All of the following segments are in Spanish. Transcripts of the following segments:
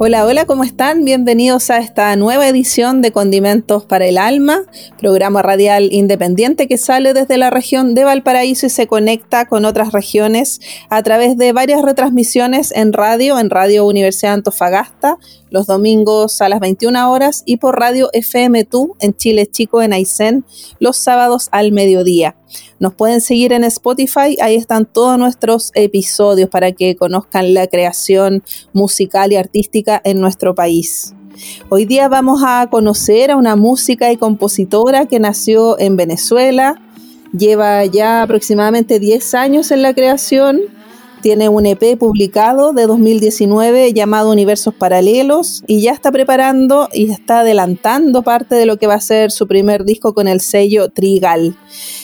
Hola, hola, ¿cómo están? Bienvenidos a esta nueva edición de Condimentos para el Alma, programa radial independiente que sale desde la región de Valparaíso y se conecta con otras regiones a través de varias retransmisiones en radio, en Radio Universidad Antofagasta, los domingos a las 21 horas y por Radio FM2 en Chile Chico en Aysén los sábados al mediodía. Nos pueden seguir en Spotify, ahí están todos nuestros episodios para que conozcan la creación musical y artística en nuestro país. Hoy día vamos a conocer a una música y compositora que nació en Venezuela, lleva ya aproximadamente 10 años en la creación tiene un EP publicado de 2019 llamado Universos Paralelos y ya está preparando y está adelantando parte de lo que va a ser su primer disco con el sello Trigal.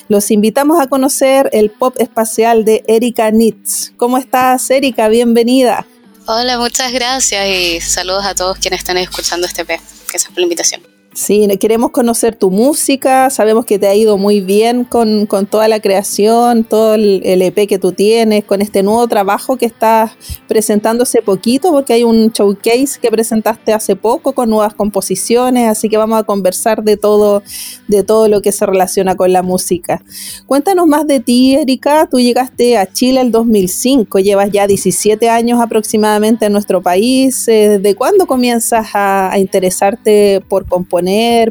Los invitamos a conocer el pop espacial de Erika Nitz. ¿Cómo estás, Erika? Bienvenida. Hola, muchas gracias y saludos a todos quienes están escuchando este EP. Gracias por la invitación. Sí, queremos conocer tu música, sabemos que te ha ido muy bien con, toda la creación, todo el, EP que tú tienes, con este nuevo trabajo que estás presentando hace poquito, porque hay un showcase que presentaste hace poco con nuevas composiciones, así que vamos a conversar de todo, de todo lo que se relaciona con la música. Cuéntanos más de ti, Erika, tú llegaste a Chile el 2005, llevas ya 17 años aproximadamente en nuestro país, eh, ¿de cuándo comienzas a interesarte por componer?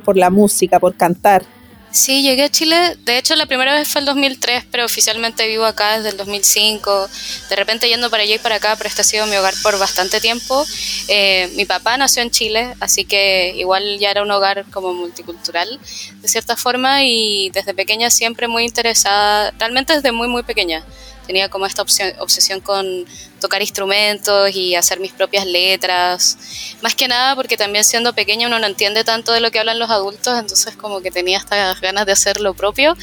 Por la música, por cantar. Sí, llegué a Chile, de hecho la primera vez fue el 2003, pero oficialmente vivo acá desde el 2005, de repente yendo para allá y para acá, pero este ha sido mi hogar por bastante tiempo. Eh, mi papá nació en Chile, así que igual ya era un hogar como multicultural, de cierta forma, y desde pequeña siempre muy interesada, realmente desde muy, muy pequeña tenía como esta obsesión con tocar instrumentos y hacer mis propias letras. Más que nada porque también siendo pequeña uno no entiende tanto de lo que hablan los adultos, entonces como que tenía estas ganas de hacer lo propio.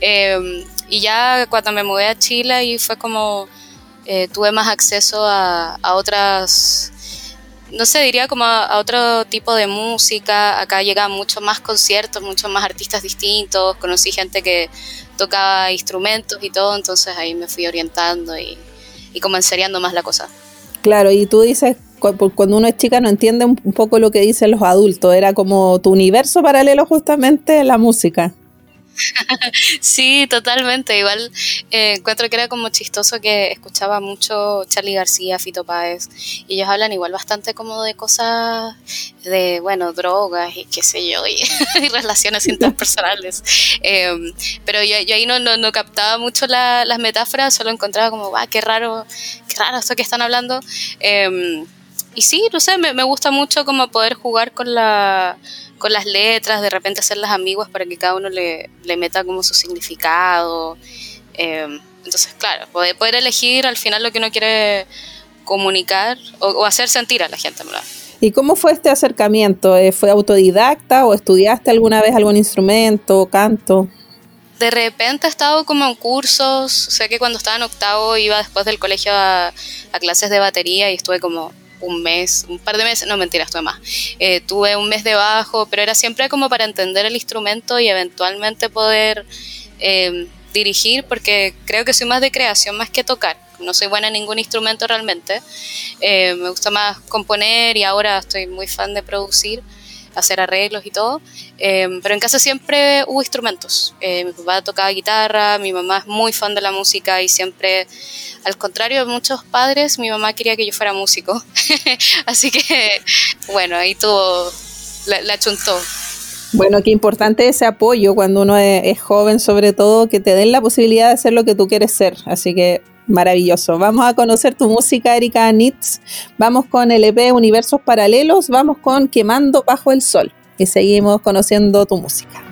Em, y ya cuando me mudé a Chile y fue como eh, tuve más acceso a, otras no sé, diría como a, otro tipo de música. Acá llegaban mucho más conciertos, muchos más artistas distintos. Conocí gente que tocaba instrumentos y todo, entonces ahí me fui orientando y, y como enseriando más la cosa. Claro, y tú dices, cuando uno es chica no entiende un poco lo que dicen los adultos, era como tu universo paralelo justamente la música. sí, totalmente. Igual eh, encuentro que era como chistoso que escuchaba mucho Charlie García, Fito Páez, y ellos hablan igual bastante como de cosas de, bueno, drogas y qué sé yo, y, relaciones interpersonales. Em, pero yo, ahí no, no, captaba mucho las metáforas, solo encontraba como, va, qué raro, qué raro esto que están hablando. Em, y sí, no sé, me, me gusta mucho como poder jugar con la con las letras, de repente hacerlas ambiguas para que cada uno le, le meta como su significado. Em, entonces, claro, poder, poder, elegir al final lo que uno quiere comunicar o, hacer sentir a la gente. ¿verdad? ¿Y cómo fue este acercamiento? Eh, ¿Fue autodidacta o estudiaste alguna vez algún instrumento o canto? De repente he estado como en cursos, sé que cuando estaba en octavo iba después del colegio a clases de batería y estuve como un mes, un par de meses, no mentira, estuve más. Eh, tuve un mes de bajo, pero era siempre como para entender el instrumento y eventualmente poder eh, dirigir, porque creo que soy más de creación más que tocar. No soy buena en ningún instrumento realmente. Eh, me gusta más componer y ahora estoy muy fan de producir hacer arreglos y todo. Em, pero en casa siempre hubo instrumentos. Eh, mi papá tocaba guitarra, mi mamá es muy fan de la música y siempre, al contrario de muchos padres, mi mamá quería que yo fuera músico. Así que, bueno, ahí tuvo, la, la chuntó. Bueno, qué importante ese apoyo cuando uno es, joven, sobre todo, que te den la posibilidad de hacer lo que tú quieres ser. Así que Maravilloso. Vamos a conocer tu música, Erika Nitz. Vamos con el EP Universos Paralelos. Vamos con Quemando Bajo el Sol. Y seguimos conociendo tu música.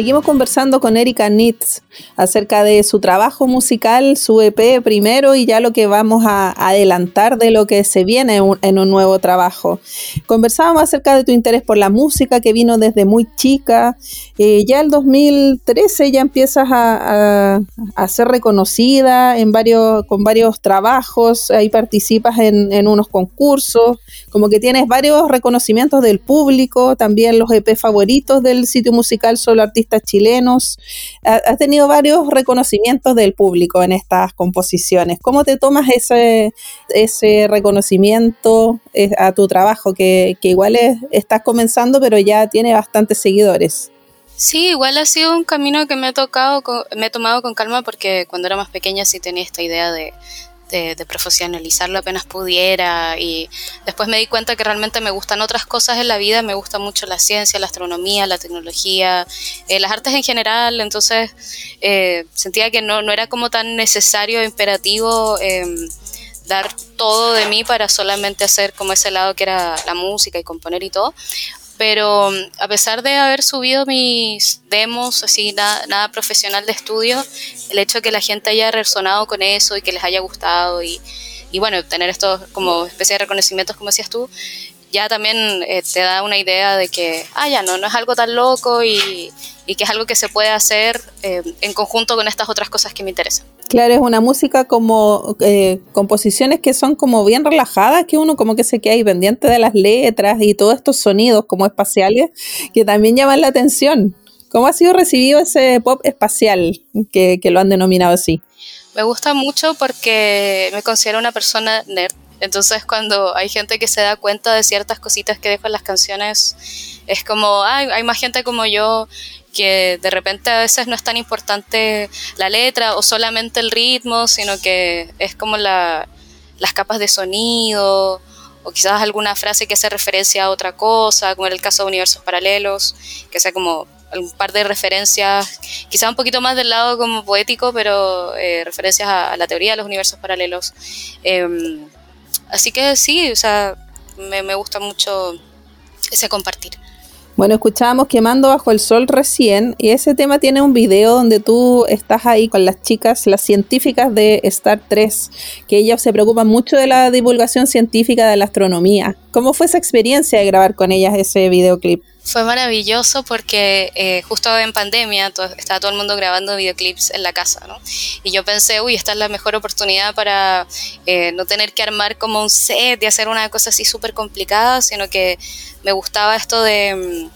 Seguimos conversando con Erika Nitz acerca de su trabajo musical, su EP primero y ya lo que vamos a adelantar de lo que se viene en un nuevo trabajo. Conversábamos acerca de tu interés por la música que vino desde muy chica. Eh, ya el 2013 ya empiezas a, ser reconocida en varios, con varios trabajos, ahí participas en, en unos concursos, como que tienes varios reconocimientos del público, también los EP favoritos del sitio musical solo chilenos. Has tenido varios reconocimientos del público en estas composiciones. ¿Cómo te tomas ese, ese reconocimiento eh, a tu trabajo, que, igual estás comenzando, pero ya tiene bastantes seguidores? Sí, igual ha sido un camino que me ha tocado, me he tomado con calma porque cuando era más pequeña sí tenía esta idea de, de, profesionalizarlo apenas pudiera y después me di cuenta que realmente me gustan otras cosas en la vida, me gusta mucho la ciencia, la astronomía, la tecnología, eh, las artes en general, entonces eh, sentía que no, no, era como tan necesario, imperativo em, dar todo de mí para solamente hacer como ese lado que era la música y componer y todo, pero a pesar de haber subido mis demos, así nada, nada, profesional de estudio, el hecho de que la gente haya resonado con eso y que les haya gustado y, y bueno, tener estos como especie de reconocimientos, como decías tú, ya también eh, te da una idea de que, ah, ya no, no es algo tan loco y, y que es algo que se puede hacer eh, en conjunto con estas otras cosas que me interesan. Claro, es una música como eh, composiciones que son como bien relajadas, que uno como que se queda ahí pendiente de las letras y todos estos sonidos como espaciales que también llaman la atención. ¿Cómo ha sido recibido ese pop espacial que, que lo han denominado así? Me gusta mucho porque me considero una persona nerd. Entonces cuando hay gente que se da cuenta de ciertas cositas que dejo en las canciones, es como, ay, hay más gente como yo que de repente a veces no es tan importante la letra o solamente el ritmo, sino que es como la, las capas de sonido o quizás alguna frase que hace referencia a otra cosa, como en el caso de universos paralelos, que sea como un par de referencias, quizás un poquito más del lado como poético, pero eh, referencias a, la teoría de los universos paralelos. Em, así que sí, o sea, me gusta mucho ese compartir. Bueno, escuchábamos Quemando bajo el sol recién y ese tema tiene un video donde tú estás ahí con las chicas, las científicas de Star 3, que ellas se preocupan mucho de la divulgación científica de la astronomía. ¿Cómo fue esa experiencia de grabar con ellas ese videoclip? Fue maravilloso porque eh, justo en pandemia estaba todo el mundo grabando videoclips en la casa, ¿no? Y yo pensé, uy, esta es la mejor oportunidad para eh, no tener que armar como un set y hacer una cosa así súper complicada, sino que me gustaba esto de,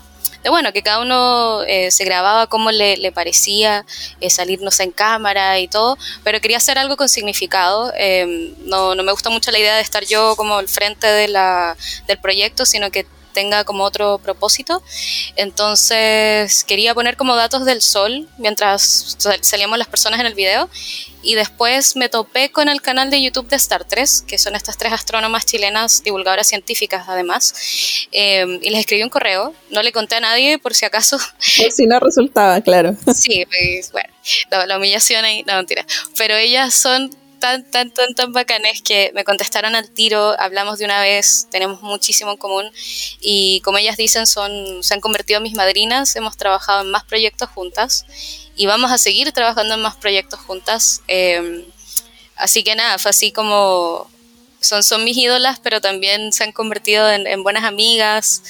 bueno, que cada uno eh, se grababa como le, parecía, eh, salirnos en cámara y todo, pero quería hacer algo con significado. No, no, me gusta mucho la idea de estar yo como al frente del proyecto, sino que tenga como otro propósito. Entonces quería poner como datos del sol mientras salíamos las personas en el video y después me topé con el canal de YouTube de Star 3, que son estas tres astrónomas chilenas, divulgadoras científicas además, em, y les escribí un correo, no le conté a nadie por si acaso. si no resultaba, claro. Sí, pues, bueno, la, humillación ahí, no mentira, pero ellas son tan, tan, tan, tan bacanes que me contestaron al tiro, hablamos de una vez, tenemos muchísimo en común y como ellas dicen, son, se han convertido en mis madrinas, hemos trabajado en más proyectos juntas y vamos a seguir trabajando en más proyectos juntas. Em, así que nada, fue así como son, son mis ídolas, pero también se han convertido en, buenas amigas.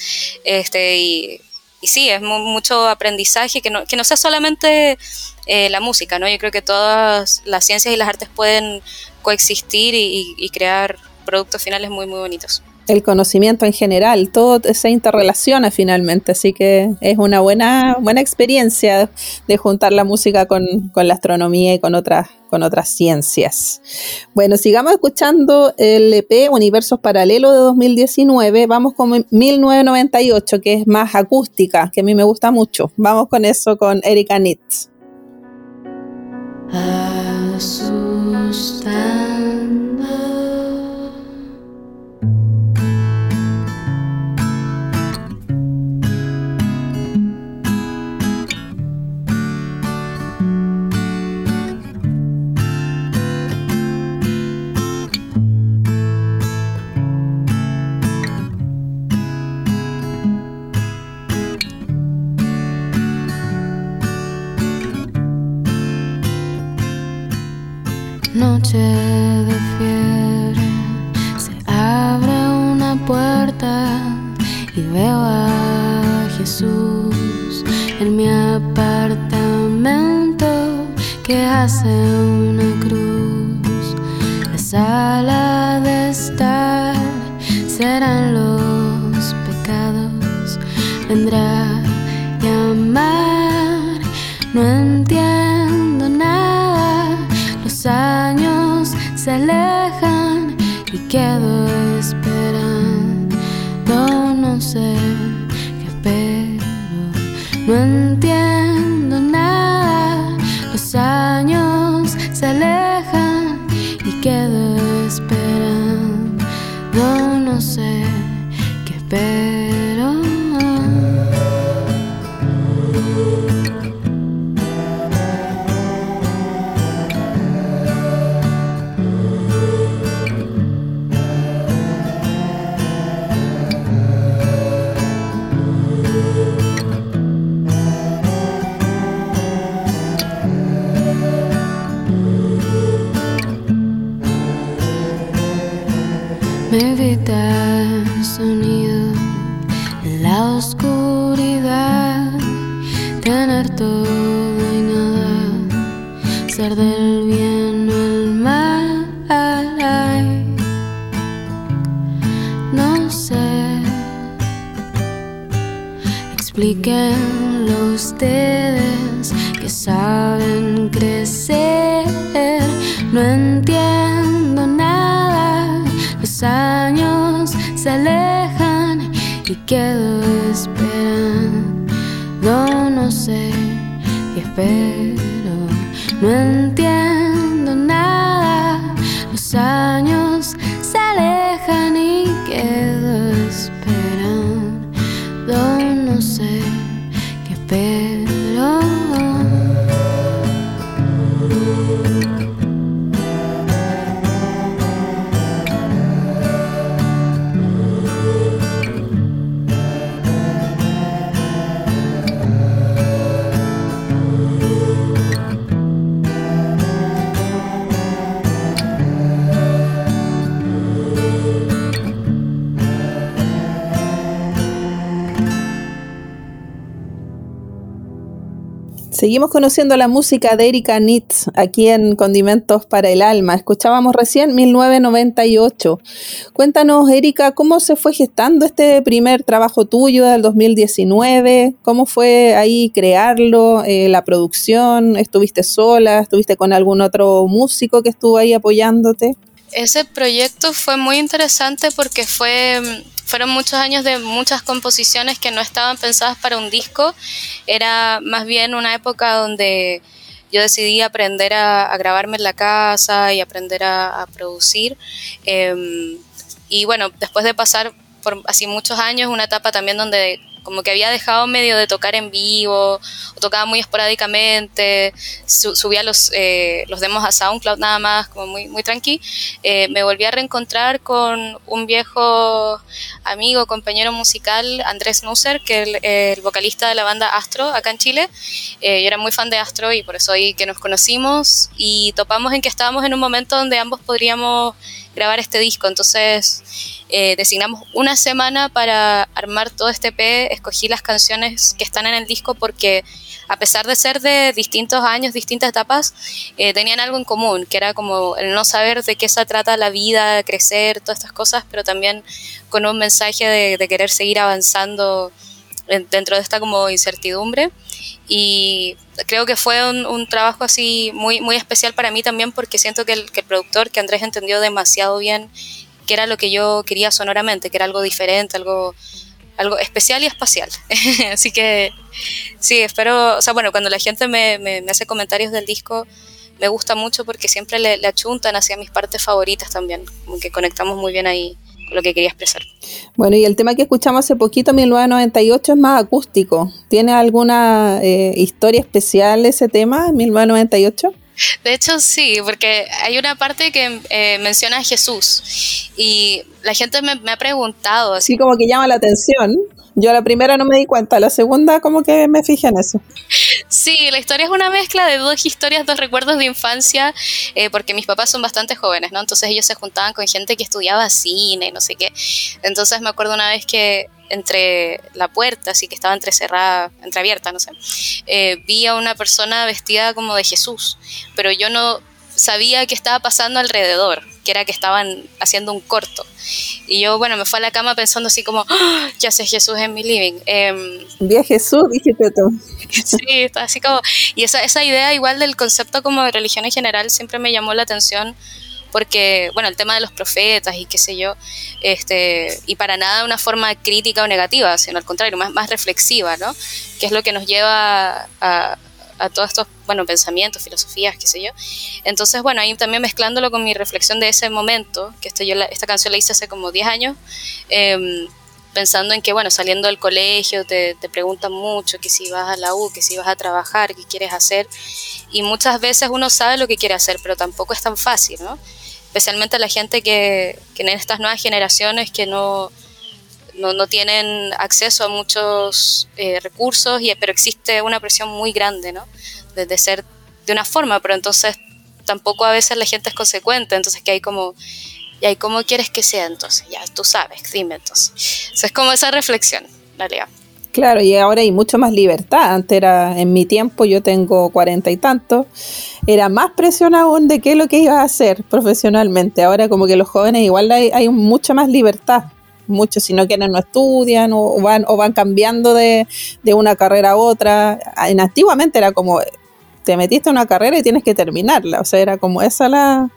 Este, y, y sí, es mucho aprendizaje, que no, que no sea solamente eh, la música, ¿no? Yo creo que todas las ciencias y las artes pueden coexistir y crear productos finales muy, muy bonitos el conocimiento en general, todo se interrelaciona finalmente, así que es una buena, buena experiencia de juntar la música con, con la astronomía y con otras, con otras ciencias. Bueno, sigamos escuchando el EP Universos Paralelos de 2019, vamos con 1998, que es más acústica, que a mí me gusta mucho. Vamos con eso con Erika Nitz. Asustando. Noche de fiebre se abre una puerta y veo a Jesús en mi apartamento que hace una cruz. Quedo los años se alejan y quedo esperando, no sé qué espero, no entiendo nada, los años Seguimos conociendo la música de Erika Nitz aquí en Condimentos para el Alma. Escuchábamos recién 1998. Cuéntanos, Erika, cómo se fue gestando este primer trabajo tuyo del 2019. ¿Cómo fue ahí crearlo, eh, la producción? ¿Estuviste sola? ¿Estuviste con algún otro músico que estuvo ahí apoyándote? Ese proyecto fue muy interesante porque fue fueron muchos años de muchas composiciones que no estaban pensadas para un disco. Era más bien una época donde yo decidí aprender a, grabarme en la casa y aprender a, producir. Eh, y bueno, después de pasar por así muchos años, una etapa también donde como que había dejado medio de tocar en vivo, o tocaba muy esporádicamente, su, subía los, eh, los demos a SoundCloud nada más, como muy, muy tranqui, eh, me volví a reencontrar con un viejo amigo, compañero musical, Andrés Nusser, que es el, vocalista de la banda Astro acá en Chile. Eh, yo era muy fan de Astro y por eso ahí que nos conocimos y topamos en que estábamos en un momento donde ambos podríamos grabar este disco. Entonces eh, designamos una semana para armar todo este EP, escogí las canciones que están en el disco porque a pesar de ser de distintos años, distintas etapas, eh, tenían algo en común, que era como el no saber de qué se trata la vida, crecer, todas estas cosas, pero también con un mensaje de, de querer seguir avanzando dentro de esta como incertidumbre y creo que fue un, un, trabajo así muy, muy especial para mí también porque siento que el, que el productor, que Andrés entendió demasiado bien que era lo que yo quería sonoramente, que era algo diferente, algo, algo especial y espacial. Así que sí, espero, o sea, bueno, cuando la gente me, me, me hace comentarios del disco, me gusta mucho porque siempre le, le, achuntan hacia mis partes favoritas también, como que conectamos muy bien ahí lo que quería expresar. Bueno, y el tema que escuchamos hace poquito, 1998, es más acústico. ¿Tiene alguna eh, historia especial ese tema, 1998? De hecho, sí, porque hay una parte que eh, menciona a Jesús y la gente me, me ha preguntado. Así como que llama la atención. Yo la primera no me di cuenta, la segunda como que me fijé en eso. Sí, la historia es una mezcla de dos historias, dos recuerdos de infancia, eh, porque mis papás son bastante jóvenes, ¿no? Entonces ellos se juntaban con gente que estudiaba cine, no sé qué. Entonces me acuerdo una vez que entre la puerta, así que estaba entrecerrada, entreabierta, no sé, eh, vi a una persona vestida como de Jesús, pero yo no sabía qué estaba pasando alrededor, que era que estaban haciendo un corto. Y yo, bueno, me fui a la cama pensando así como, ¡Ah! ya sé Jesús en mi living. Eh, vi a Jesús, dijiste tú. Sí, así como, y esa, esa idea igual del concepto como de religión en general siempre me llamó la atención porque, bueno, el tema de los profetas y qué sé yo, este, y para nada de una forma crítica o negativa, sino al contrario, más, más reflexiva, ¿no? Que es lo que nos lleva a, a todos estos, bueno, pensamientos, filosofías, qué sé yo. Entonces, bueno, ahí también mezclándolo con mi reflexión de ese momento, que esto yo esta canción la hice hace como 10 años, eh, pensando en que, bueno, saliendo del colegio te, te, preguntan mucho que si vas a la U, que si vas a trabajar, qué quieres hacer. Y muchas veces uno sabe lo que quiere hacer, pero tampoco es tan fácil, ¿no? Especialmente la gente que, que en estas nuevas generaciones que no, no, no tienen acceso a muchos eh, recursos, y, pero existe una presión muy grande, ¿no? De, ser de una forma, pero entonces tampoco a veces la gente es consecuente, entonces que hay como ¿Y ahí cómo quieres que sea entonces? Ya, tú sabes, dime entonces. Es como esa reflexión, realidad. Claro, y ahora hay mucho más libertad. Antes era, en mi tiempo, yo tengo cuarenta y tantos, era más presión aún de qué es lo que iba a hacer profesionalmente. Ahora como que los jóvenes igual hay, hay mucha más libertad. Muchos si no quieren no estudian o van, o van cambiando de, de una carrera a otra. En, antiguamente era como, te metiste en una carrera y tienes que terminarla. O sea, era como esa la,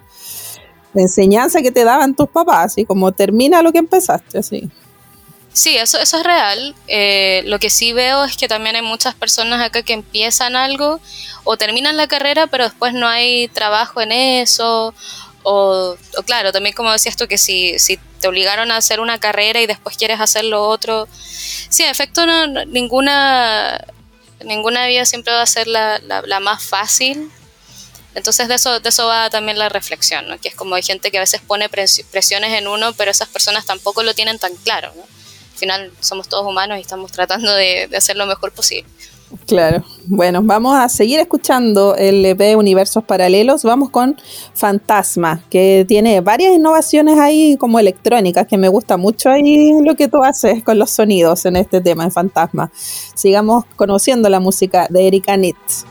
la enseñanza que te daban tus papás, y como termina lo que empezaste, así. Sí, eso, eso es real. Eh, lo que sí veo es que también hay muchas personas acá que empiezan algo o terminan la carrera, pero después no hay trabajo en eso. O, claro, también como decías tú, que si, si te obligaron a hacer una carrera y después quieres hacer lo otro. Sí, en efecto, no, ninguna, ninguna vida siempre va a ser la, la, más fácil. Entonces de eso, de eso va también la reflexión, ¿no? que es como hay gente que a veces pone presiones en uno, pero esas personas tampoco lo tienen tan claro. Al final somos todos humanos y estamos tratando de hacer lo mejor posible. Claro. Bueno, vamos a seguir escuchando el EP Universos Paralelos. Vamos con Fantasma, que tiene varias innovaciones ahí como electrónicas, que me gusta mucho ahí lo que tú haces con los sonidos en este tema de Fantasma. Sigamos conociendo la música de Erika Nitz.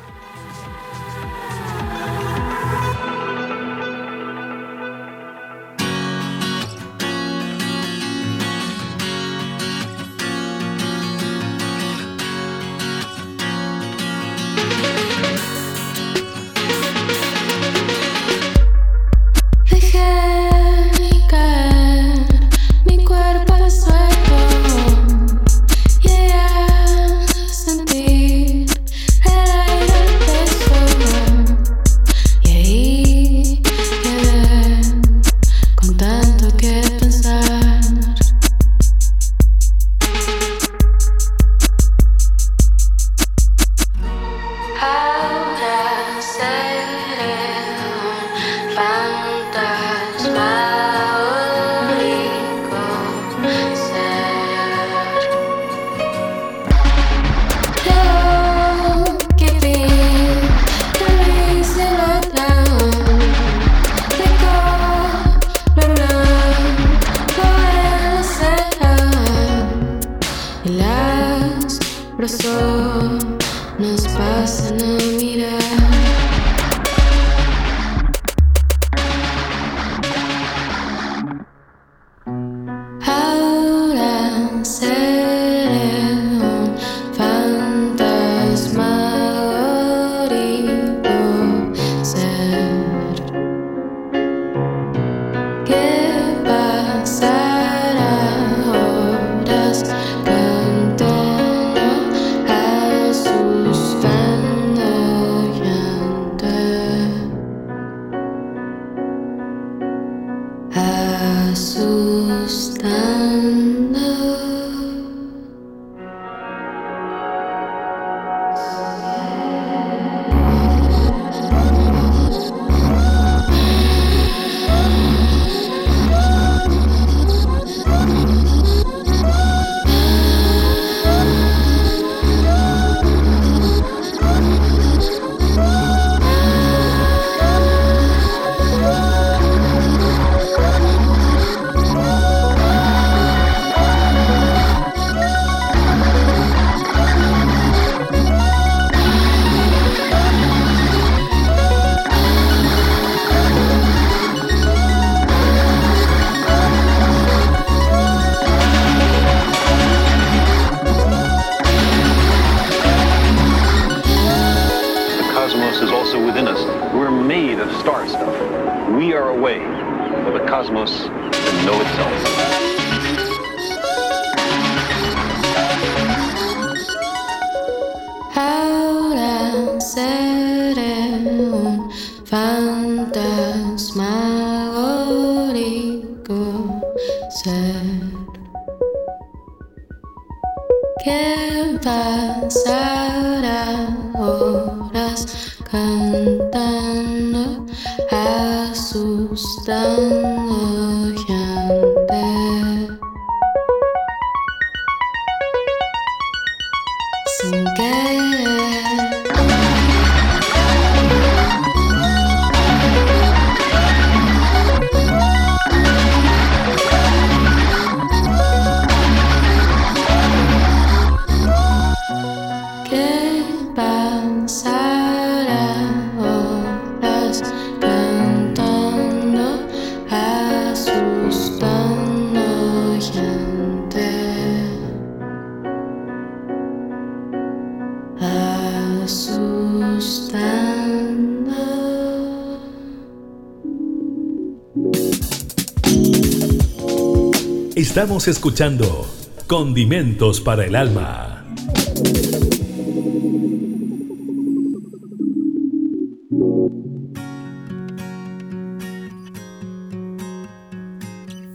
Estamos escuchando Condimentos para el Alma.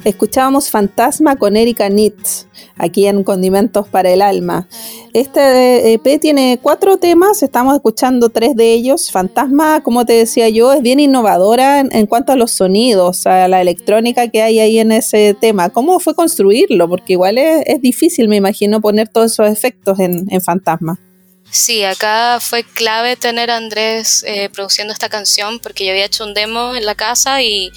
Escuchábamos Fantasma con Erika Nitz, aquí en Condimentos para el Alma. Este EP tiene cuatro temas, estamos escuchando tres de ellos. Fantasma, como te decía yo, es bien innovadora en, en cuanto a los sonidos, a la electrónica que hay ahí en ese tema. ¿Cómo fue construirlo? Porque igual es, es difícil, me imagino, poner todos esos efectos en, en Fantasma. Sí, acá fue clave tener a Andrés eh, produciendo esta canción porque yo había hecho un demo en la casa y,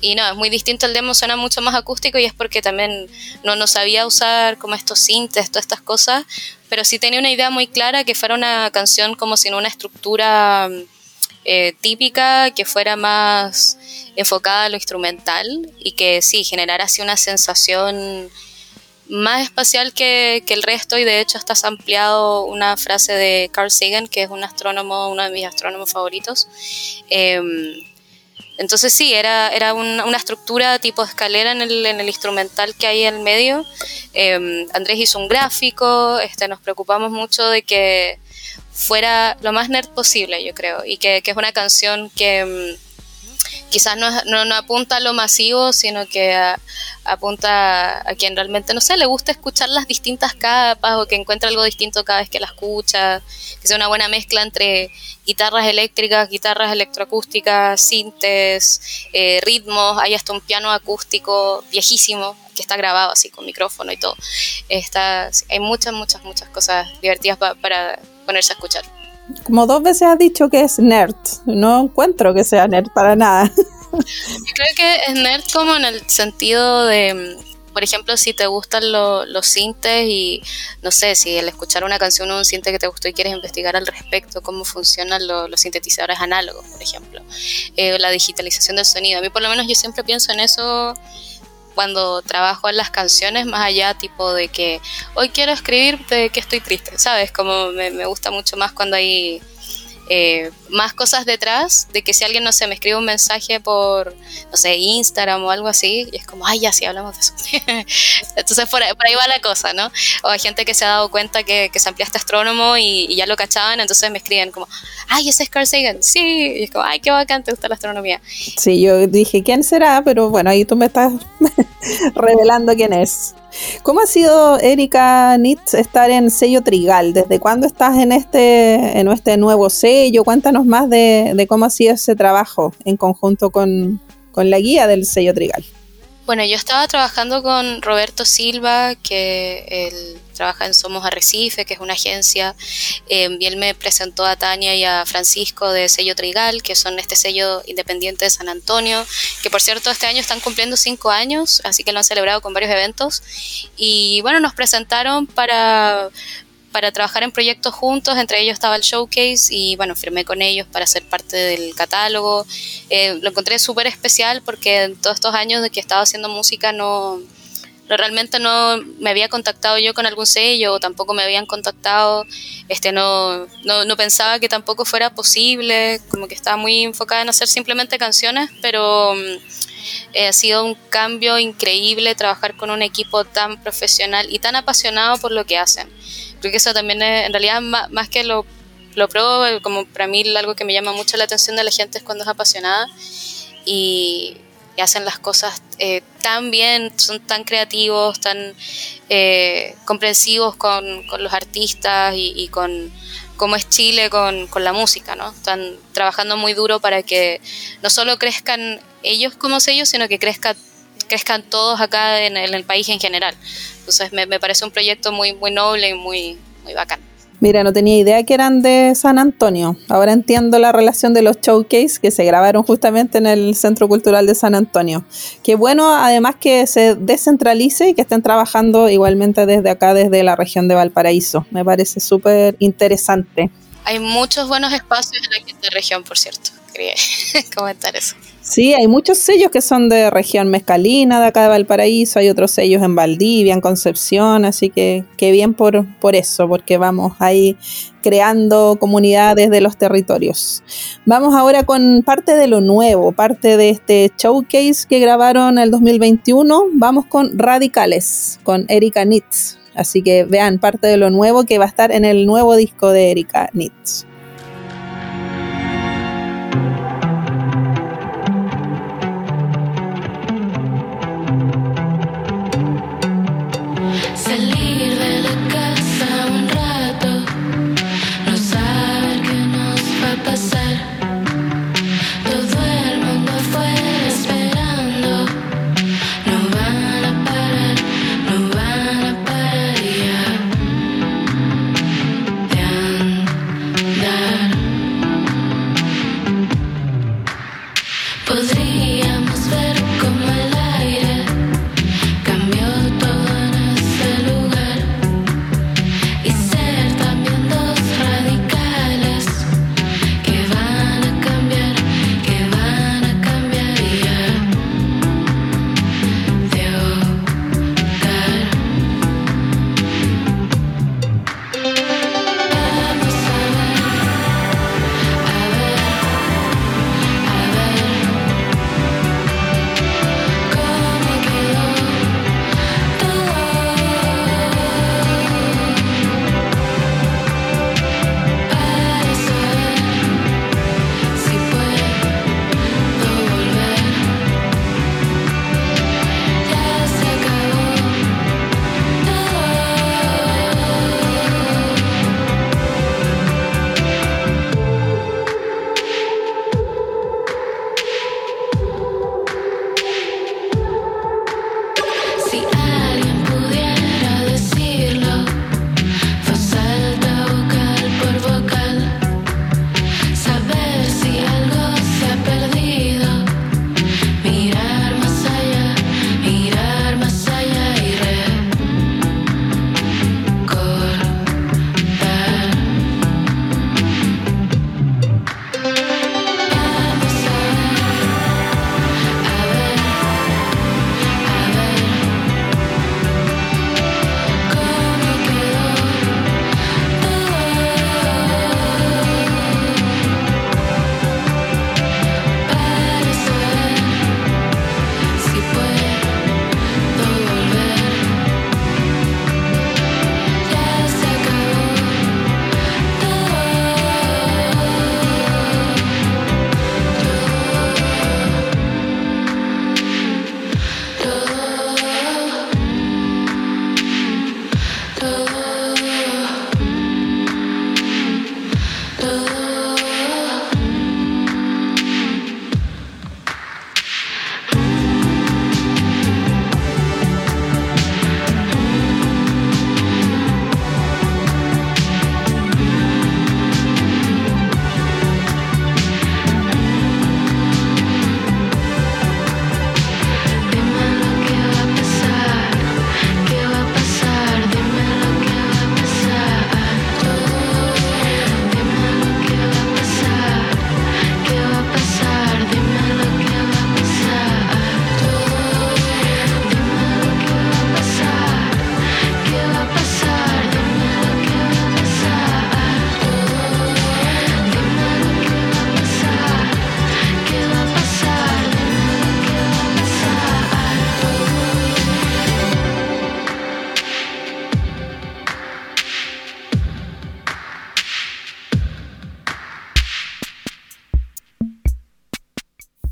y no, es muy distinto el demo, suena mucho más acústico y es porque también no, no sabía usar como estos sintes, todas estas cosas, pero sí tenía una idea muy clara que fuera una canción como sin una estructura eh, típica, que fuera más enfocada a lo instrumental y que sí, generara así una sensación más espacial que, que, el resto y de hecho está ampliado una frase de Carl Sagan, que es un astrónomo, uno de mis astrónomos favoritos. Eh, entonces sí, era, era un, una estructura tipo escalera en el, en el, instrumental que hay en el medio. Eh, Andrés hizo un gráfico, este, nos preocupamos mucho de que fuera lo más nerd posible, yo creo, y que, que es una canción que quizás no, no, no, apunta a lo masivo, sino que a, apunta a quien realmente, no sé, le gusta escuchar las distintas capas o que encuentra algo distinto cada vez que la escucha, que sea una buena mezcla entre guitarras eléctricas, guitarras electroacústicas, sintes, eh, ritmos, hay hasta un piano acústico viejísimo que está grabado así con micrófono y todo. Está, hay muchas, muchas, muchas cosas divertidas pa, para ponerse a escuchar como dos veces has dicho que es nerd. No encuentro que sea nerd para nada. Creo que es nerd como en el sentido de, por ejemplo, si te gustan lo, los sintes y, no sé, si el escuchar una canción o un sinte que te gustó y quieres investigar al respecto, cómo funcionan lo, los sintetizadores análogos, por ejemplo, eh, la digitalización del sonido. A mí por lo menos yo siempre pienso en eso cuando trabajo en las canciones, más allá tipo de que hoy quiero escribir de que estoy triste, ¿sabes? Como me, me gusta mucho más cuando hay eh, más cosas detrás de que si alguien, no sé, me escribe un mensaje por, no sé, Instagram o algo así, y es como, ay, ya sí, hablamos de eso. Entonces por ahí, por ahí, va la cosa, ¿no? O hay gente que se ha dado cuenta que, que se ampliaste astrónomo y, y, ya lo cachaban, entonces me escriben como, ay, ese es Carl Sagan, sí, y es como, ay, qué bacán, te gusta la astronomía. Sí, yo dije, ¿quién será? Pero bueno, ahí tú me estás revelando quién es. ¿Cómo ha sido, Erika Nitz, estar en sello Trigal? ¿Desde cuándo estás en este, en este nuevo sello? Cuéntanos más de, cómo ha sido ese trabajo en conjunto con, con, la guía del sello Trigal. Bueno, yo estaba trabajando con Roberto Silva, que él trabaja en Somos Arrecife, que es una agencia, eh, y él me presentó a Tania y a Francisco de Sello Trigal, que son este sello independiente de San Antonio, que por cierto este año están cumpliendo cinco años, así que lo han celebrado con varios eventos, y bueno, nos presentaron para para trabajar en proyectos juntos, entre ellos estaba el showcase y bueno, firmé con ellos para ser parte del catálogo. Eh, lo encontré súper especial porque en todos estos años de que estaba haciendo música no, realmente no me había contactado yo con algún sello o tampoco me habían contactado, este, no, no, no pensaba que tampoco fuera posible, como que estaba muy enfocada en hacer simplemente canciones, pero mm, eh, ha sido un cambio increíble trabajar con un equipo tan profesional y tan apasionado por lo que hacen. Creo que eso también es, en realidad, más, más que lo, lo pro, como para mí algo que me llama mucho la atención de la gente es cuando es apasionada y, y hacen las cosas eh, tan bien, son tan creativos, tan eh, comprensivos con, con, los artistas y, con cómo es Chile con, con, la música, ¿no? Están trabajando muy duro para que no solo crezcan ellos como sellos, sino que crezca, crezcan todos acá en el, país en general. Entonces me, me, parece un proyecto muy, muy noble y muy, muy bacán. Mira, no tenía idea que eran de San Antonio. Ahora entiendo la relación de los showcase que se grabaron justamente en el Centro Cultural de San Antonio. Qué bueno, además que se descentralice y que estén trabajando igualmente desde acá, desde la región de Valparaíso. Me parece súper interesante. Hay muchos buenos espacios en la región, por cierto. Quería comentar eso. Sí, hay muchos sellos que son de región mezcalina, de acá de Valparaíso, hay otros sellos en Valdivia, en Concepción, así que qué bien por, por eso, porque vamos ahí creando comunidades de los territorios. Vamos ahora con parte de lo nuevo, parte de este showcase que grabaron el 2021. Vamos con Radicales, con Erika Nitz. Así que vean parte de lo nuevo que va a estar en el nuevo disco de Erika Nitz.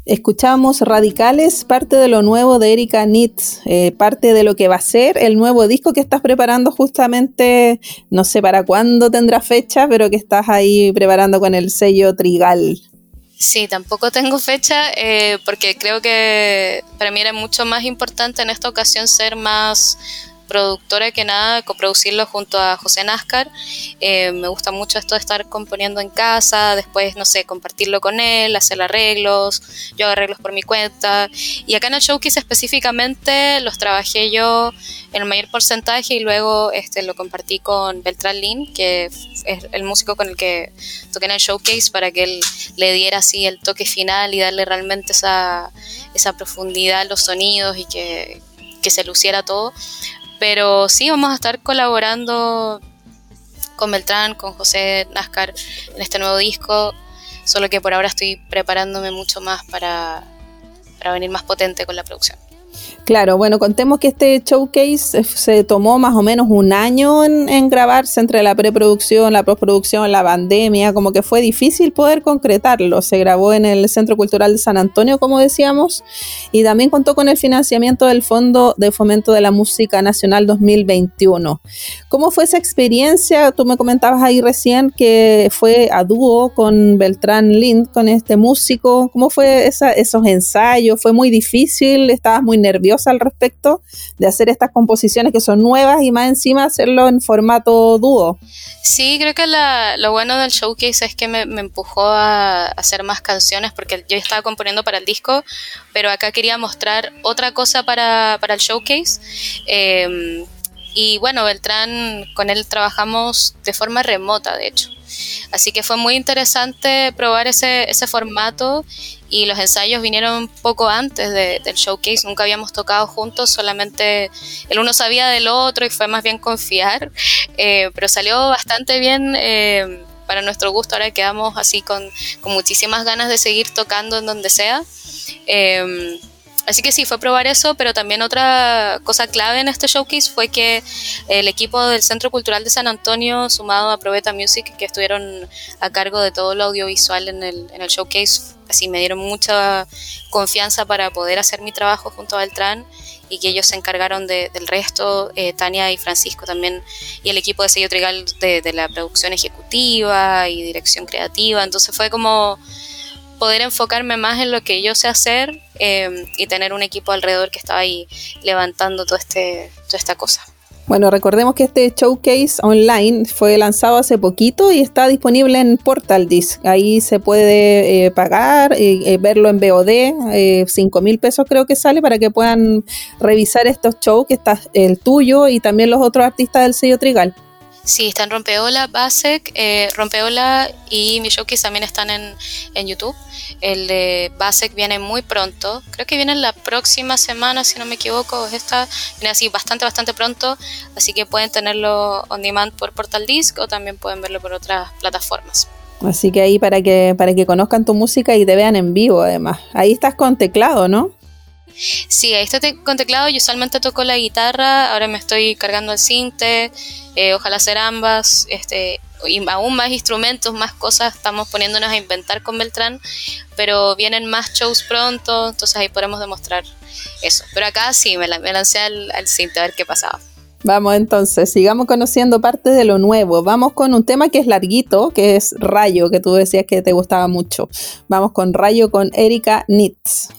Escuchamos Radicales, parte de lo nuevo de Erika Nitz, eh, parte de lo que va a ser el nuevo disco que estás preparando justamente, no sé para cuándo tendrá fecha, pero que estás ahí preparando con el sello Trigal. Sí, tampoco tengo fecha eh, porque creo que para mí era mucho más importante en esta ocasión ser más productora que nada, coproducirlo junto a José Náscar. Eh, me gusta mucho esto de estar componiendo en casa, después, no sé, compartirlo con él, hacer arreglos, yo hago arreglos por mi cuenta. Y acá en el showcase específicamente los trabajé yo en el mayor porcentaje y luego este, lo compartí con Beltrán Lin, que es el músico con el que toqué en el showcase para que él le diera así el toque final y darle realmente esa, esa profundidad a los sonidos y que, que se luciera todo. Pero sí, vamos a estar colaborando con Beltrán, con José Nascar en este nuevo disco, solo que por ahora estoy preparándome mucho más para, para venir más potente con la producción. Claro, bueno, contemos que este showcase se tomó más o menos un año en, grabarse entre la preproducción, la postproducción, la pandemia, como que fue difícil poder concretarlo. Se grabó en el Centro Cultural de San Antonio, como decíamos, y también contó con el financiamiento del Fondo de Fomento de la Música Nacional 2021. ¿Cómo fue esa experiencia? Tú me comentabas ahí recién que fue a dúo con Beltrán Lind, con este músico. ¿Cómo fue esos ensayos? ¿Fue muy difícil? ¿Estabas muy al respecto de hacer estas composiciones que son nuevas y más encima hacerlo en formato dúo. Sí, creo que lo bueno del showcase es que me, empujó a, hacer más canciones porque yo estaba componiendo para el disco, pero acá quería mostrar otra cosa para, el showcase. Em, y bueno, Beltrán, con él trabajamos de forma remota, de hecho. Así que fue muy interesante probar ese, ese formato y los ensayos vinieron poco antes del showcase, nunca habíamos tocado juntos, solamente el uno sabía del otro y fue más bien confiar, eh, pero salió bastante bien. Eh, para nuestro gusto ahora quedamos así con, con, muchísimas ganas de seguir tocando en donde sea. Eh, Así que sí, fue probar eso, pero también otra cosa clave en este showcase fue que el equipo del Centro Cultural de San Antonio, sumado a Probeta Music, que estuvieron a cargo de todo lo audiovisual en el, en el showcase, así me dieron mucha confianza para poder hacer mi trabajo junto a Beltrán y que ellos se encargaron de, del resto, eh, Tania y Francisco también, y el equipo de Sello Trigal de la producción ejecutiva y dirección creativa. Entonces fue como poder enfocarme más en lo que yo sé hacer eh, y tener un equipo alrededor que estaba ahí levantando todo este, toda esta cosa. Bueno, recordemos que este showcase online fue lanzado hace poquito y está disponible en Portal Disc. Ahí se puede eh, pagar, y eh, verlo en VOD, 5 mil pesos creo que sale para que puedan revisar estos shows, que está el tuyo y también los otros artistas del sello Trigal. Sí, están Rompeola, Basek, eh, Rompeola y mi showcase también están en, en, YouTube. El de Basek viene muy pronto, creo que viene la próxima semana, si no me equivoco, esta viene así bastante, bastante pronto, así que pueden tenerlo on demand por Portal Disc o también pueden verlo por otras plataformas. Así que ahí para que, para que conozcan tu música y te vean en vivo además. Ahí estás con teclado, ¿no? Sí, ahí está con teclado. Yo usualmente toco la guitarra, ahora me estoy cargando el cinte, eh, ojalá hacer ambas, este, y aún más instrumentos, más cosas estamos poniéndonos a inventar con Beltrán, pero vienen más shows pronto, entonces ahí podremos demostrar eso. Pero acá sí, me, lancé al, al cinte a ver qué pasaba. Vamos entonces, sigamos conociendo parte de lo nuevo. Vamos con un tema que es larguito, que es Rayo, que tú decías que te gustaba mucho. Vamos con Rayo con Erika Nitz.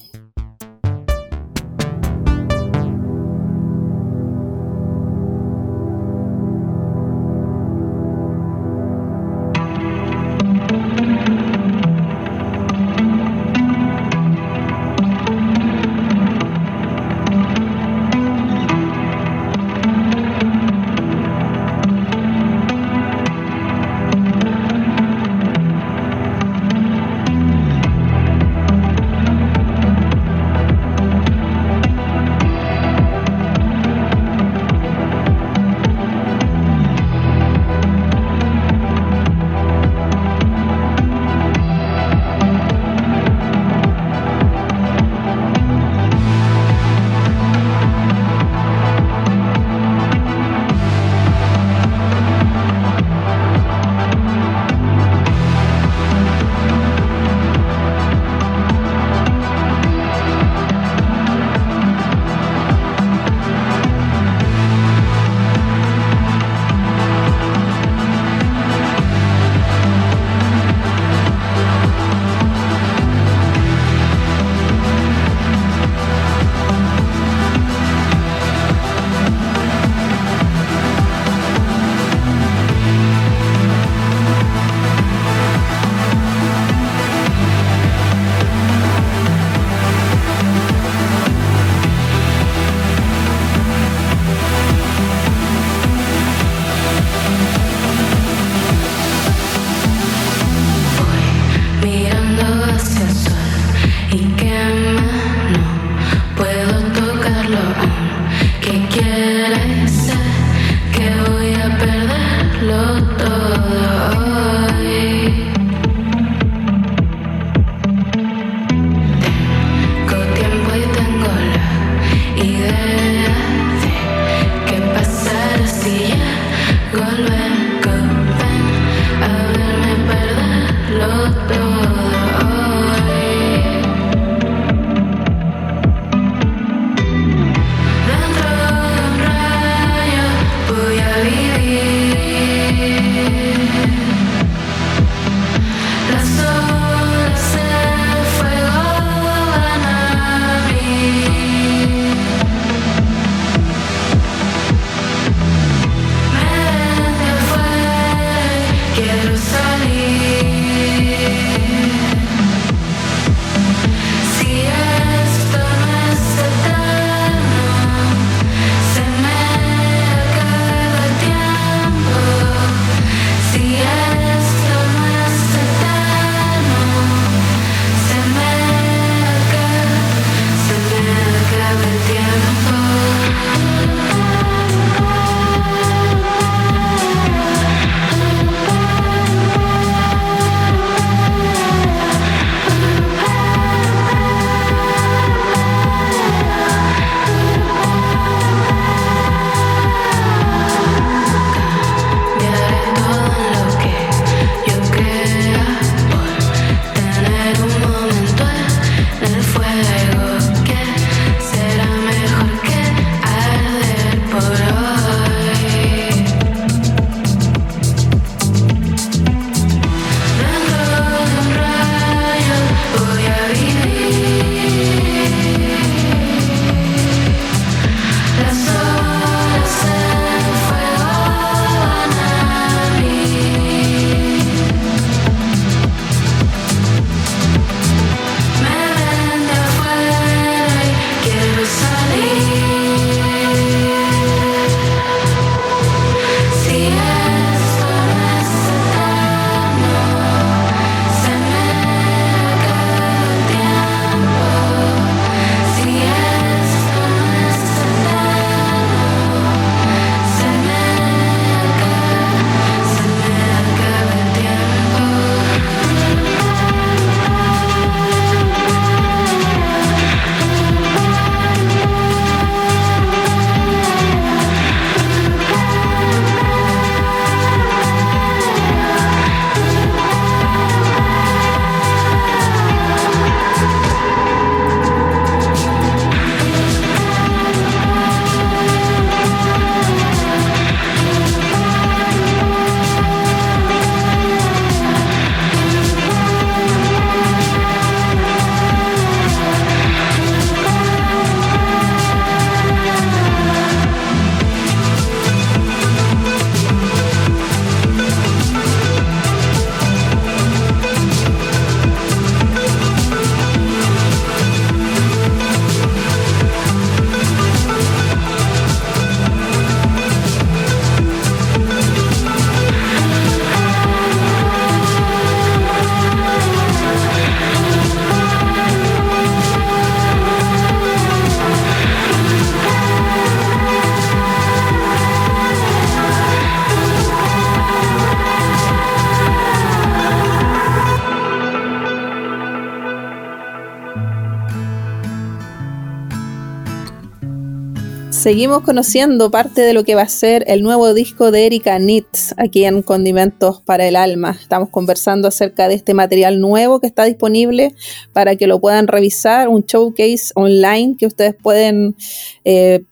Seguimos conociendo parte de lo que va a ser el nuevo disco de Erika Nitz aquí en Condimentos para el Alma. Estamos conversando acerca de este material nuevo que está disponible para que lo puedan revisar, un showcase online que ustedes pueden eh,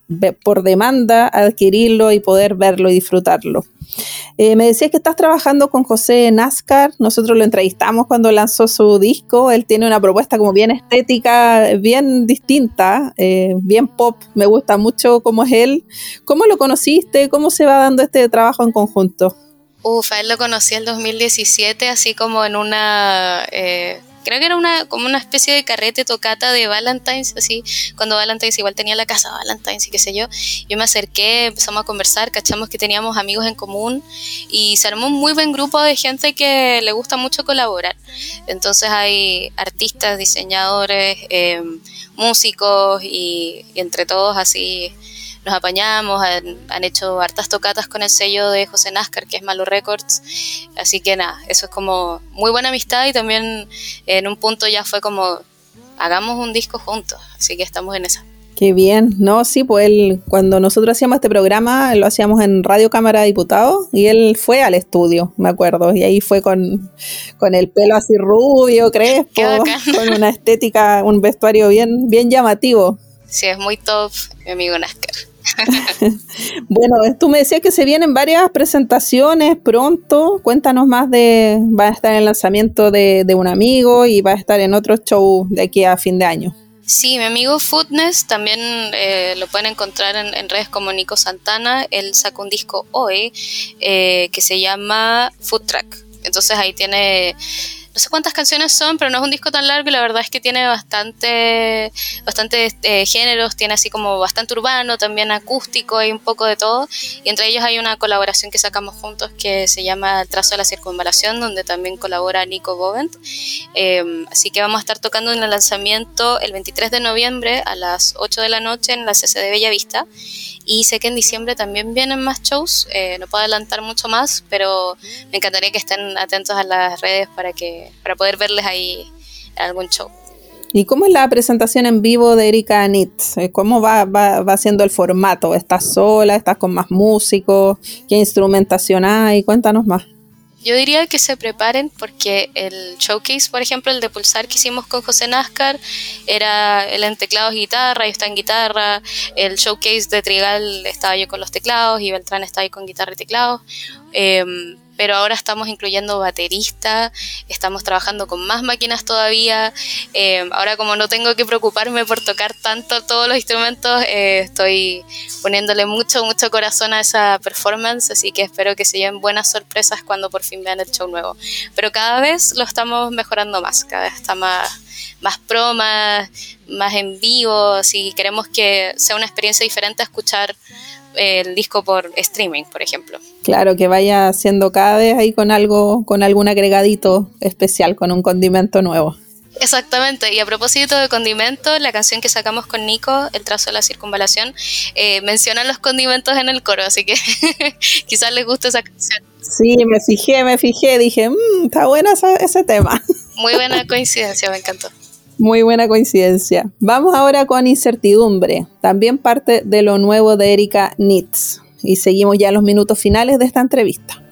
por demanda adquirirlo y poder verlo y disfrutarlo. Eh, me decías que estás trabajando con José Nascar. Nosotros lo entrevistamos cuando lanzó su disco. Él tiene una propuesta como bien estética, bien distinta, eh, bien pop. Me gusta mucho cómo es él. ¿Cómo lo conociste? ¿Cómo se va dando este trabajo en conjunto? Uf, a él lo conocí en 2017, así como en una... Eh creo que era una como una especie de carrete tocata de Valentine's, así, cuando Valentine's igual tenía la casa Valentine's y qué sé yo. Yo me acerqué, empezamos a conversar, cachamos que teníamos amigos en común y se un muy buen grupo de gente que le gusta mucho colaborar. Entonces hay artistas, diseñadores, eh, músicos y, y entre todos así nos apañamos, han, hecho hartas tocatas con el sello de José Nascar, que es Malo Records, así que nada, eso es como muy buena amistad y también en un punto ya fue como, hagamos un disco juntos, así que estamos en esa. Qué bien, no, sí, pues él, cuando nosotros hacíamos este programa, lo hacíamos en Radio Cámara de Diputados y él fue al estudio, me acuerdo, y ahí fue con, con el pelo así rubio, crespo, con una estética, un vestuario bien, bien llamativo. Sí, es muy top, mi amigo Nascar. bueno, tú me decías que se vienen varias presentaciones pronto. Cuéntanos más de. Va a estar en el lanzamiento de, un amigo y va a estar en otro show de aquí a fin de año. Sí, mi amigo Foodness también eh, lo pueden encontrar en, redes como Nico Santana. Él sacó un disco hoy eh, que se llama Food Track. Entonces ahí tiene no sé cuántas canciones son, pero no es un disco tan largo y la verdad es que tiene bastante, bastante eh, géneros, tiene así como bastante urbano, también acústico, hay un poco de todo. Y entre ellos hay una colaboración que sacamos juntos que se llama El trazo de la circunvalación, donde también colabora Nico Bovent. Em, así que vamos a estar tocando en el lanzamiento el 23 de noviembre a las 8 de la noche en la CC de Bellavista. Y sé que en diciembre también vienen más shows, eh, no puedo adelantar mucho más, pero me encantaría que estén atentos a las redes para, que, para poder verles ahí en algún show. ¿Y cómo es la presentación en vivo de Erika Nitz? Eh, ¿Cómo va, va, va siendo el formato? ¿Estás sola? ¿Estás con más músicos? ¿Qué instrumentación hay? Cuéntanos más. Yo diría que se preparen porque el showcase, por ejemplo, el de Pulsar que hicimos con José Nascar, era el en teclados y guitarra, yo está en guitarra, el showcase de Trigal estaba yo con los teclados y Beltrán estaba ahí con guitarra y teclados. Em, pero ahora estamos incluyendo baterista, estamos trabajando con más máquinas todavía. Eh, ahora como no tengo que preocuparme por tocar tanto todos los instrumentos, eh, estoy poniéndole mucho, mucho corazón a esa performance, así que espero que se lleven buenas sorpresas cuando por fin vean el show nuevo. Pero cada vez lo estamos mejorando más, cada vez está más, más más, en vivo, si queremos que sea una experiencia diferente escuchar el disco por streaming, por ejemplo. Claro, que vaya haciendo cada vez ahí con algo, con algún agregadito especial, con un condimento nuevo. Exactamente, y a propósito de condimento, la canción que sacamos con Nico, El trazo de la circunvalación, eh, menciona los condimentos en el coro, así que quizás les guste esa canción. Sí, me fijé, me fijé, dije, mmm, está bueno ese tema. Muy buena coincidencia, me encantó. Muy buena coincidencia. Vamos ahora con incertidumbre, también parte de lo nuevo de Erika Nitz. Y seguimos ya los minutos finales de esta entrevista.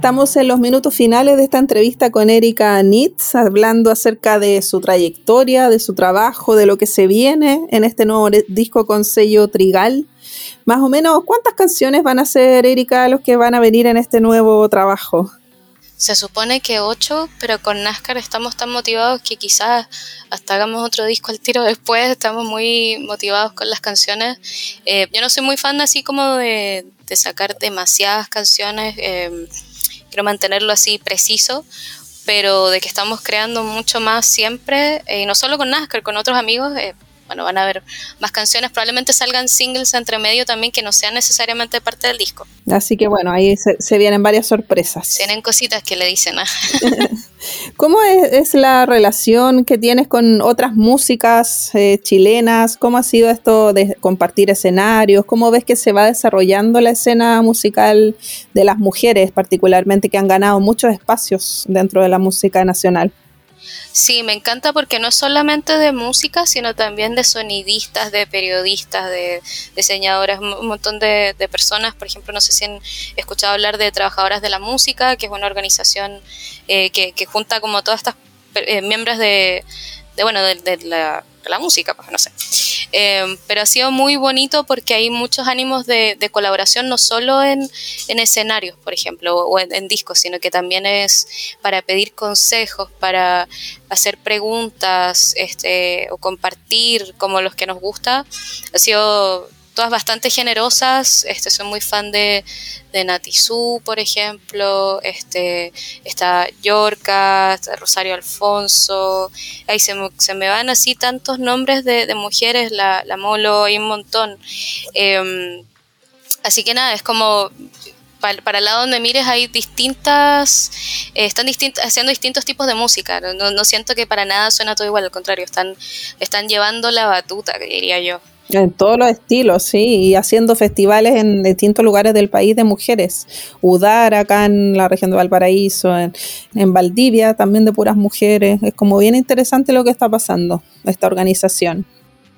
Estamos en los minutos finales de esta entrevista con Erika Nitz, hablando acerca de su trayectoria, de su trabajo, de lo que se viene en este nuevo disco con sello Trigal. Más o menos, ¿cuántas canciones van a ser, Erika, los que van a venir en este nuevo trabajo? Se supone que ocho, pero con NASCAR estamos tan motivados que quizás hasta hagamos otro disco al tiro después. Estamos muy motivados con las canciones. Eh, yo no soy muy fan así como de, sacar demasiadas canciones. Eh, quiero mantenerlo así preciso, pero de que estamos creando mucho más siempre, eh, no solo con NASCAR, con otros amigos, eh, bueno, van a haber más canciones, probablemente salgan singles entre medio también que no sean necesariamente parte del disco. Así que bueno, ahí se, vienen varias sorpresas. Tienen cositas que le dicen. ¿ah? ¿Cómo es, la relación que tienes con otras músicas eh, chilenas? ¿Cómo ha sido esto de compartir escenarios? ¿Cómo ves que se va desarrollando la escena musical de las mujeres, particularmente que han ganado muchos espacios dentro de la música nacional? Sí, me encanta porque no es solamente de música, sino también de sonidistas, de periodistas, de diseñadoras, un montón de, personas. Por ejemplo, no sé si han escuchado hablar de Trabajadoras de la Música, que es una organización eh, que, junta como todas estas eh, miembros de, bueno, de, la, música, pues no sé. Eh, pero ha sido muy bonito porque hay muchos ánimos de, colaboración, no solo en, escenarios, por ejemplo, o en, discos, sino que también es para pedir consejos, para hacer preguntas este, o compartir como los que nos gusta. Ha sido todas bastante generosas, este, soy muy fan de, de Natizú, por ejemplo, este, está Yorka, Rosario Alfonso, ahí se, se, me van así tantos nombres de, de mujeres, la, la, Molo, hay un montón. Em, así que nada, es como para, el lado donde mires hay distintas, eh, están haciendo distintos tipos de música, no, no, siento que para nada suena todo igual, al contrario, están, están llevando la batuta, diría yo. En todos los estilos, sí, y haciendo festivales en distintos lugares del país de mujeres. Udar acá en la región de Valparaíso, en, en Valdivia también de puras mujeres. Es como bien interesante lo que está pasando, esta organización.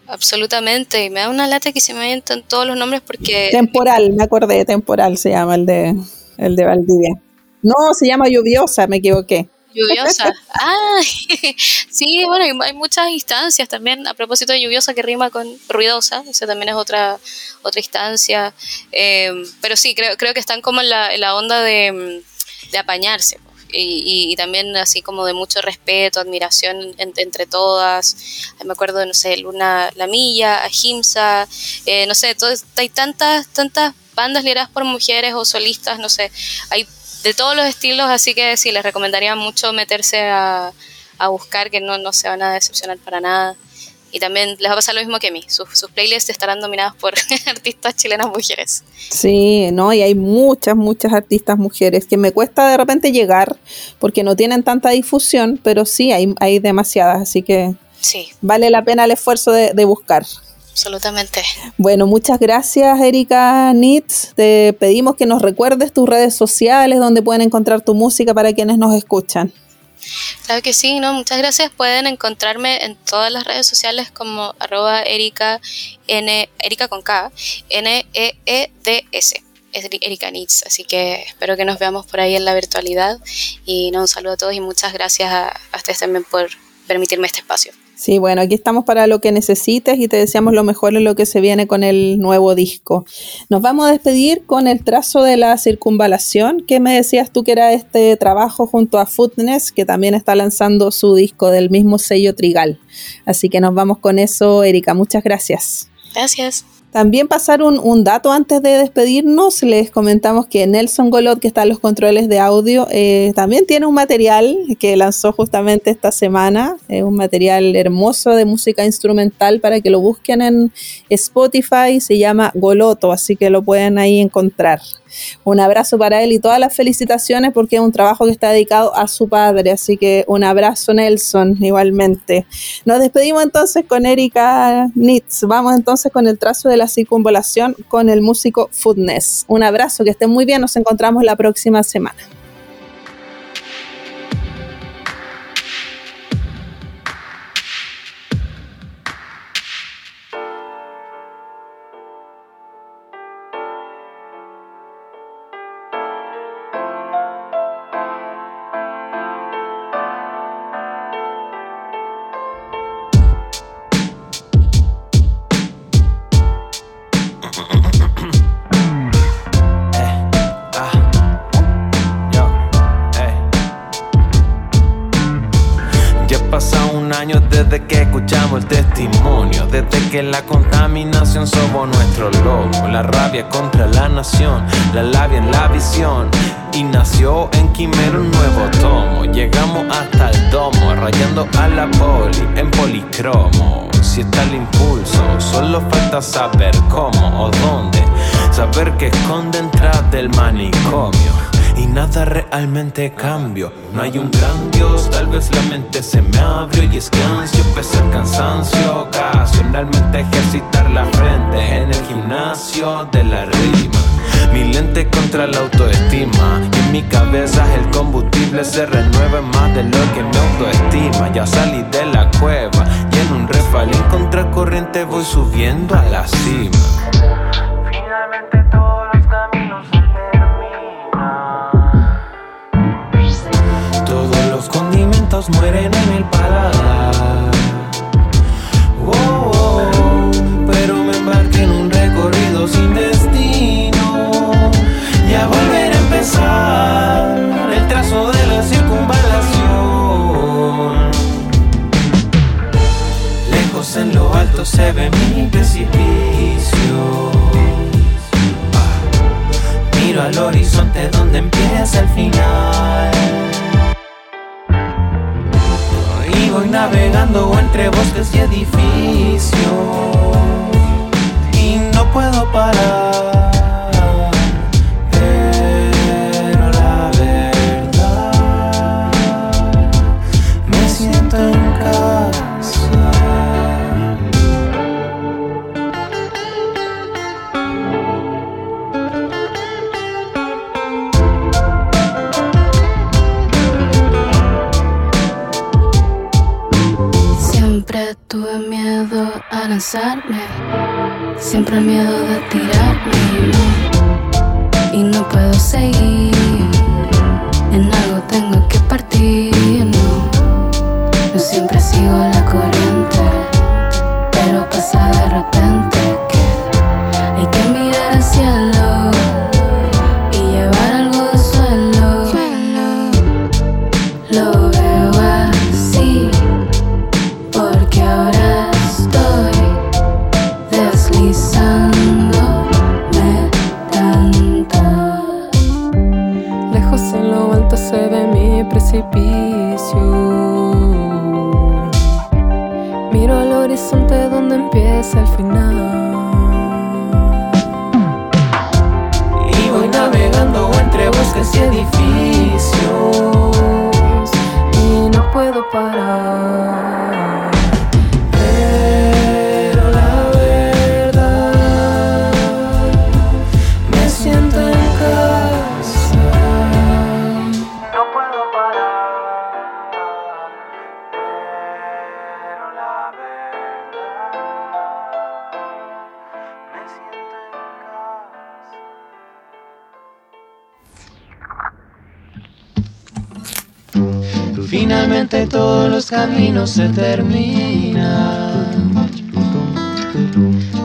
Absolutamente, y me da una lata que se me en todos los nombres porque... Temporal, me acordé, temporal se llama el de, el de Valdivia. No, se llama lluviosa, me equivoqué. Lluviosa. Ah, sí, bueno, hay muchas instancias también a propósito de lluviosa que rima con ruidosa, esa también es otra, otra instancia. Em, pero sí, creo, creo que están como en la, en la onda de, de apañarse. Y, y, también así como de mucho respeto, admiración entre todas. Me acuerdo, no sé, Luna Lamilla, Ahimsa, eh, no sé, hay tantas, tantas bandas lideradas por mujeres o solistas, no sé, hay de todos los estilos, así que sí, les recomendaría mucho meterse a, buscar, que no, no se van a decepcionar para nada. Y también les va a pasar lo mismo que a mí, sus, sus playlists estarán dominadas por artistas chilenas mujeres. Sí, no, y hay muchas, muchas artistas mujeres que me cuesta de repente llegar porque no tienen tanta difusión, pero sí, hay, hay demasiadas, así que sí. vale la pena el esfuerzo de, de buscar absolutamente. Bueno, muchas gracias Erika Nitz. Te pedimos que nos recuerdes tus redes sociales donde pueden encontrar tu música para quienes nos escuchan. Claro que sí, ¿no? Muchas gracias. Pueden encontrarme en todas las redes sociales como arroba Erika, N, Erika con K, N-E-E-D-S. Es Erika Nitz, así que espero que nos veamos por ahí en la virtualidad. Y no, un saludo a todos y muchas gracias a, a ustedes también por permitirme este espacio. Sí, bueno, aquí estamos para lo que necesites y te deseamos lo mejor en lo que se viene con el nuevo disco. Nos vamos a despedir con el trazo de la circunvalación, que me decías tú que era este trabajo junto a Footness, que también está lanzando su disco del mismo sello Trigal. Así que nos vamos con eso, Erika. Muchas gracias. Gracias. También pasar un, dato antes de despedirnos, les comentamos que Nelson Golot, que está en los controles de audio, eh, también tiene un material que lanzó justamente esta semana, Es un material hermoso de música instrumental para que lo busquen en Spotify, se llama Goloto, así que lo pueden ahí encontrar. Un abrazo para él y todas las felicitaciones porque es un trabajo que está dedicado a su padre. Así que un abrazo Nelson igualmente. Nos despedimos entonces con Erika Nitz. Vamos entonces con el trazo de la circunvalación con el músico Foodness. Un abrazo, que estén muy bien. Nos encontramos la próxima semana. Que la contaminación sobó nuestro lomo. La rabia contra la nación, la labia en la visión. Y nació en Quimero un nuevo tomo. Llegamos hasta el domo, rayando a la poli en policromo. Si está el impulso, solo falta saber cómo o dónde. Saber qué esconde detrás del manicomio y nada realmente cambio. No hay un gran Dios, tal vez la mente se me abrió y es que pese al cansancio. Ocasionalmente ejercitar la frente en el gimnasio de la rima. Mi lente contra la autoestima y en mi cabeza el combustible se renueva más de lo que mi autoestima. Ya salí de la cueva y en un refalín contra corriente voy subiendo a la cima. Mueren en el paladar. Pero me embarqué en un recorrido sin destino. Y a volver a empezar el trazo de la circunvalación. Lejos en lo alto se ve mi precipicio. Ah, Miro al horizonte donde empieza el final. Voy navegando entre bosques y edificios. Y no puedo parar. Siempre el miedo de tirarme y no puedo seguir. Se ve mi precipicio. Miro al horizonte donde empieza el final. Y voy navegando entre bosques y edificios. Y no puedo parar. Todos los caminos se terminan.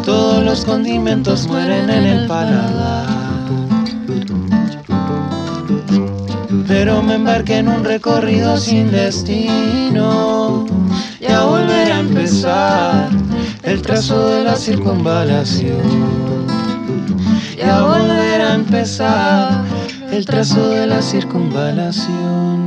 Todos los condimentos mueren en el paladar. Pero me embarqué en un recorrido sin destino. Y a volver a empezar el trazo de la circunvalación. Y a volver a empezar el trazo de la circunvalación.